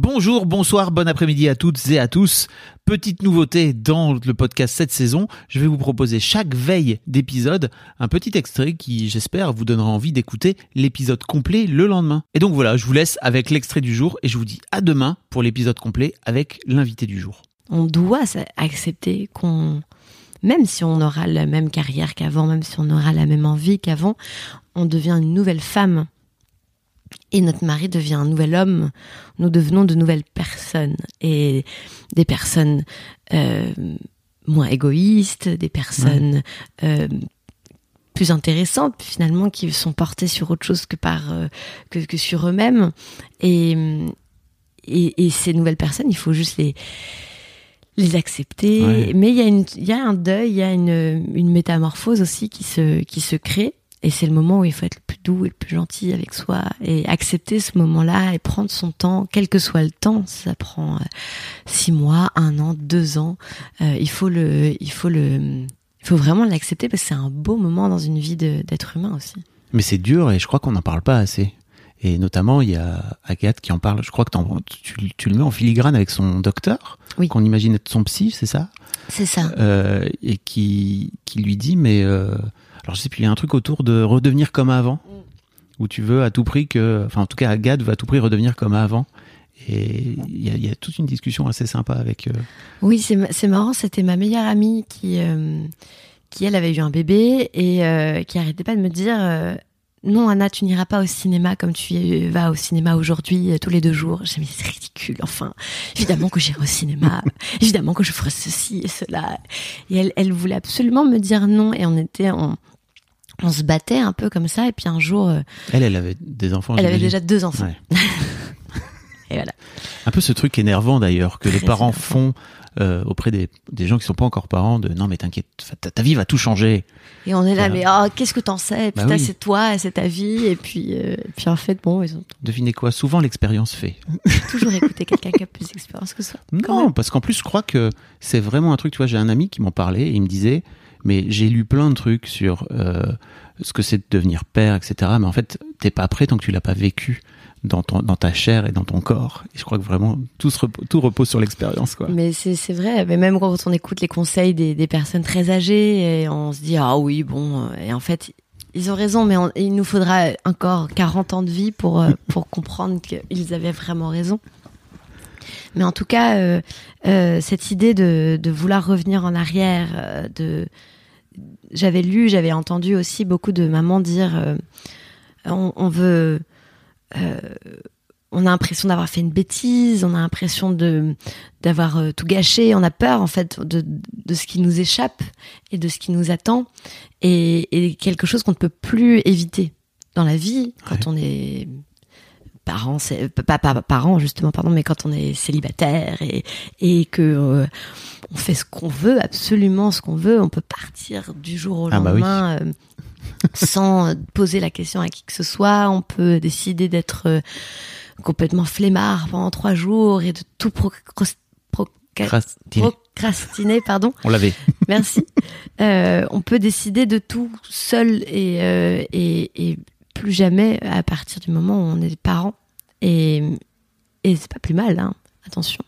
Bonjour, bonsoir, bon après-midi à toutes et à tous. Petite nouveauté dans le podcast cette saison, je vais vous proposer chaque veille d'épisode un petit extrait qui, j'espère, vous donnera envie d'écouter l'épisode complet le lendemain. Et donc voilà, je vous laisse avec l'extrait du jour et je vous dis à demain pour l'épisode complet avec l'invité du jour. on doit accepter qu'on, même si on aura la même carrière qu'avant, même si on aura la même envie qu'avant, on devient une nouvelle femme. Et notre mari devient un nouvel homme. Nous devenons de nouvelles personnes. Et des personnes euh, moins égoïstes, des personnes euh, plus intéressantes finalement, qui sont portées sur autre chose que, par, euh, que, que sur eux-mêmes. Et, et, et ces nouvelles personnes, il faut juste les les accepter. Ouais. Mais il y a une, il y a un deuil, il y a une, une métamorphose aussi qui se, qui se crée. Et c'est le moment où il faut être le plus doux et le plus gentil avec soi et accepter ce moment-là et prendre son temps, quel que soit le temps. Ça prend euh, six mois, un an, deux ans. Euh, il faut le, il faut le, il faut vraiment l'accepter parce que c'est un beau moment dans une vie d'être humain aussi. Mais c'est dur et je crois qu'on n'en parle pas assez. Et notamment, il y a Agathe qui en parle. Je crois que tu, tu le mets en filigrane avec son docteur, Oui. qu'on imagine être son psy, c'est ça? C'est ça. Euh, Et qui, qui lui dit, mais... euh, alors je sais plus, il y a un truc autour de redevenir comme avant, où tu veux à tout prix que... Enfin, en tout cas, Agathe veut à tout prix redevenir comme avant. Et il y a, il y a toute une discussion assez sympa avec... euh, Oui, c'est ma- c'est marrant, c'était ma meilleure amie qui, euh, qui elle avait eu un bébé et euh, qui arrêtait pas de me dire non Anna, tu n'iras pas au cinéma comme tu vas au cinéma aujourd'hui tous les deux jours. J'ai dit mais c'est ridicule. Enfin, évidemment que j'irai au cinéma, évidemment que je ferai ceci et cela. Et elle, elle voulait absolument me dire non et on était on, on se battait un peu comme ça et puis un jour euh, Elle, elle avait des enfants. elle avait déjà deux enfants. Ouais. Et voilà. Un peu ce truc énervant d'ailleurs que les parents énervant. font euh, auprès des, des gens qui sont pas encore parents de non mais t'inquiète ta, ta vie va tout changer Et on est là, Voilà. mais oh, qu'est-ce que t'en sais? Bah Putain, oui. c'est toi, c'est ta vie. Et puis, euh, et puis en fait, bon, ils ont devinez quoi? Souvent l'expérience fait toujours écouté quelqu'un qui a plus d'expérience que soi. non même. parce qu'en plus je crois que c'est vraiment un truc tu vois j'ai un ami qui m'en parlait et il me disait mais j'ai lu plein de trucs sur euh, ce que c'est de devenir père etc mais en fait t'es pas prêt tant que tu l'as pas vécu dans ton dans ta chair et dans ton corps. Et je crois que vraiment tout se repo- tout repose sur l'expérience quoi. Mais c'est vrai, mais même quand on écoute les conseils des, des personnes très âgées, et on se dit ah oui bon, euh, et en fait ils ont raison, mais il nous faudra encore 40 ans de vie pour euh, pour comprendre qu'ils avaient vraiment raison. Mais en tout cas, euh, euh, cette idée de, de vouloir revenir en arrière, euh, de j'avais lu, j'avais entendu aussi beaucoup de mamans dire euh, on, on veut on a l'impression d'avoir fait une bêtise, on a l'impression de d'avoir tout gâché, on a peur en fait de, de ce qui nous échappe et de ce qui nous attend et, et quelque chose qu'on ne peut plus éviter dans la vie quand on est parent, c'est pas, pas parent justement pardon, mais quand on est célibataire et et que euh, on fait ce qu'on veut, absolument ce qu'on veut, on peut partir du jour au Ah bah oui. lendemain. euh, sans poser la question à qui que ce soit, on peut décider d'être euh, complètement flemmard pendant trois jours et de tout procras- proca- Crastiner. procrastiner, pardon. on l'avait Merci. Euh, on peut décider de tout seul et, euh, et, et plus jamais à partir du moment où on est. Et, et c'est pas plus mal, hein. Attention.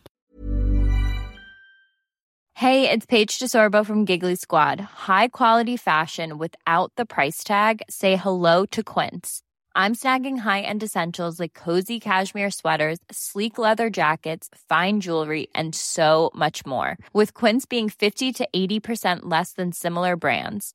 Hey, it's Paige DeSorbo from Giggly Squad. High quality fashion without the price tag. Say hello to Quince. I'm snagging high-end essentials like cozy cashmere sweaters, sleek leather jackets, fine jewelry, and so much more. With Quince being 50 to 80% less than similar brands.